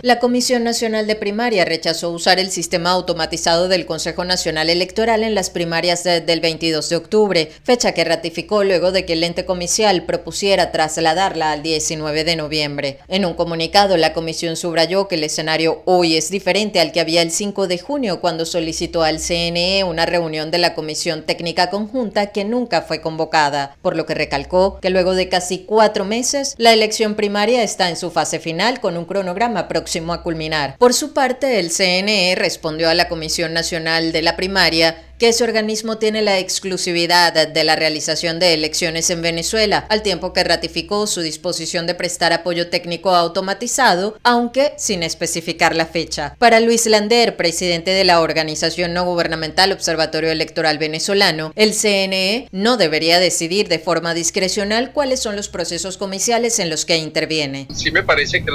La Comisión Nacional de Primaria rechazó usar el sistema automatizado del Consejo Nacional Electoral en las primarias del 22 de octubre, fecha que ratificó luego de que el ente comicial propusiera trasladarla al 19 de noviembre. En un comunicado, la comisión subrayó que el escenario hoy es diferente al que había el 5 de junio cuando solicitó al CNE una reunión de la Comisión Técnica Conjunta que nunca fue convocada, por lo que recalcó que luego de casi cuatro meses, la elección primaria está en su fase final con un cronograma próximo a culminar. Por su parte, el CNE respondió a la Comisión Nacional de la Primaria que ese organismo tiene la exclusividad de la realización de elecciones en Venezuela, al tiempo que ratificó su disposición de prestar apoyo técnico automatizado, aunque sin especificar la fecha. Para Luis Lander, presidente de la organización no gubernamental Observatorio Electoral Venezolano, el CNE no debería decidir de forma discrecional cuáles son los procesos comiciales en los que interviene. Sí me parece que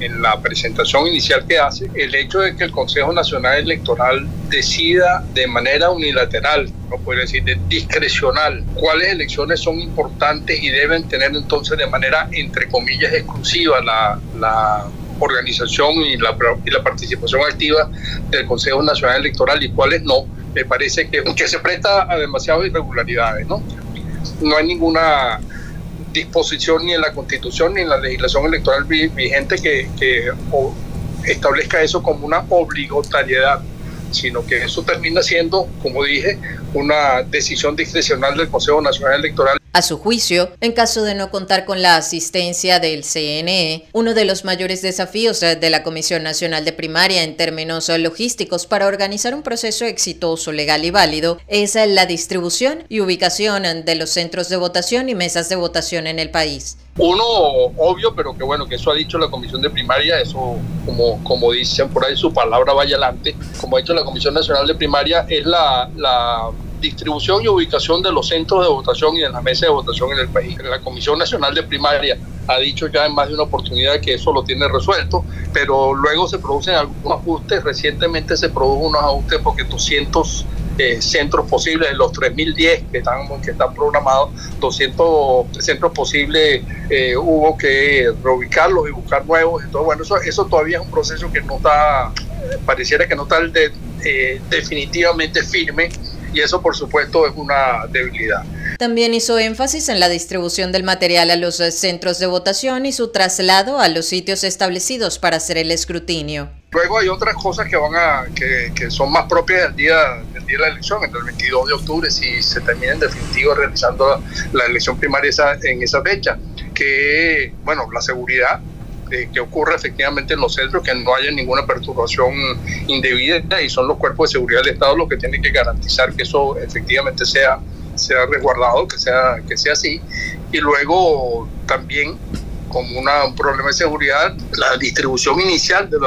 en la presentación inicial que hace, el hecho de que el Consejo Nacional Electoral decida de manera unilateral, no puede decir de discrecional, cuáles elecciones son importantes y deben tener entonces de manera, entre comillas, exclusiva la, la organización y la, y la participación activa del Consejo Nacional Electoral y cuáles no, me parece que, que se presta a demasiadas irregularidades, ¿no? No hay ninguna disposición ni en la Constitución ni en la legislación electoral vigente que, que establezca eso como una obligatoriedad sino que eso termina siendo, como dije, una decisión discrecional del Consejo Nacional Electoral. A su juicio, en caso de no contar con la asistencia del CNE, uno de los mayores desafíos de la Comisión Nacional de Primaria en términos logísticos para organizar un proceso exitoso, legal y válido es la distribución y ubicación de los centros de votación y mesas de votación en el país. Uno, obvio, pero que bueno, que eso ha dicho la Comisión de Primaria, eso como, como dicen por ahí, su palabra vaya adelante, como ha dicho la Comisión Nacional de Primaria, es la, la distribución y ubicación de los centros de votación y de las mesas de votación en el país. La Comisión Nacional de Primaria ha dicho ya en más de una oportunidad que eso lo tiene resuelto, pero luego se producen algunos ajustes. Recientemente se produjo unos ajustes porque 200 eh, centros posibles, de los 3.010 que están, que están programados, 200 centros posibles eh, hubo que reubicarlos y buscar nuevos. Entonces, bueno, eso, eso todavía es un proceso que no está, pareciera que no está eh, definitivamente firme y eso por supuesto es una debilidad. También hizo énfasis en la distribución del material a los centros de votación y su traslado a los sitios establecidos para hacer el escrutinio. Luego hay otras cosas que van a que, que son más propias del día, del día de la elección, entre el 22 de octubre, si se termina en definitiva realizando la, elección primaria esa, en esa fecha, que, bueno, la seguridad, eh, que ocurre efectivamente en los centros, que no haya ninguna perturbación indebida y son los cuerpos de seguridad del Estado los que tienen que garantizar que eso efectivamente sea, sea resguardado, que sea, que sea así. Y luego también como una, un problema de seguridad, la distribución inicial de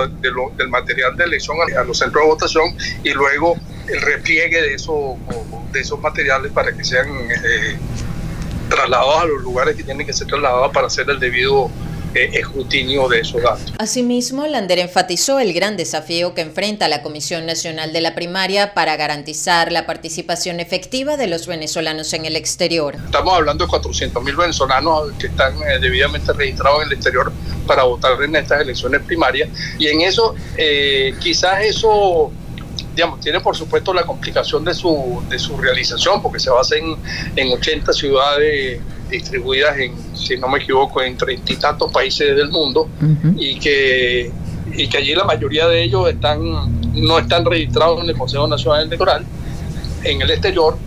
del material de elección a, los centros de votación y luego el repliegue de, eso, de esos materiales para que sean eh, trasladados a los lugares que tienen que ser trasladados para hacer el debido escrutinio de esos datos. Asimismo, Lander enfatizó el gran desafío que enfrenta la Comisión Nacional de la Primaria para garantizar la participación efectiva de los venezolanos en el exterior. Estamos hablando de 400 mil venezolanos que están eh, debidamente registrados en el exterior para votar en estas elecciones primarias y en eso eh, quizás eso digamos, tiene por supuesto la complicación de su, de su realización, porque se basa en, en 80 ciudades distribuidas en, si no me equivoco, en treinta y tantos países del mundo y, que, y que allí la mayoría de ellos están, no están registrados en el Consejo Nacional Electoral en el exterior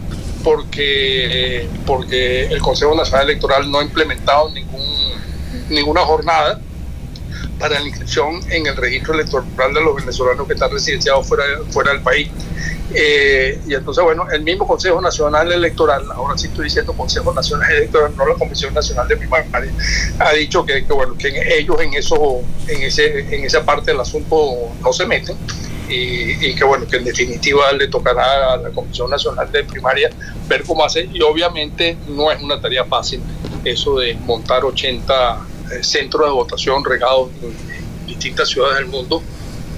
porque, porque el Consejo Nacional Electoral no ha implementado ningún, ninguna jornada para la inscripción en el registro electoral de los venezolanos que están residenciados fuera, fuera del país. Eh, y entonces, bueno, el mismo Consejo Nacional Electoral, ahora sí estoy diciendo Consejo Nacional Electoral, no la Comisión Nacional de Primaria, ha dicho que, bueno, que ellos en eso, en ese, en esa parte del asunto no se meten. Y, y, que bueno, que en definitiva le tocará a la Comisión Nacional de Primaria ver cómo hace y obviamente no es una tarea fácil eso de montar 80 eh, centros de votación regados en, distintas ciudades del mundo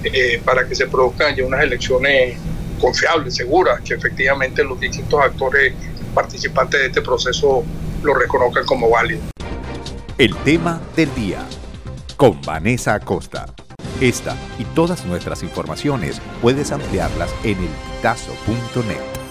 eh, para que se produzcan ya unas elecciones confiables, seguras, que efectivamente los distintos actores participantes de este proceso lo reconozcan como válido. El tema del día con Vanessa Acosta. Esta y todas nuestras informaciones puedes ampliarlas en el elpitazo.net.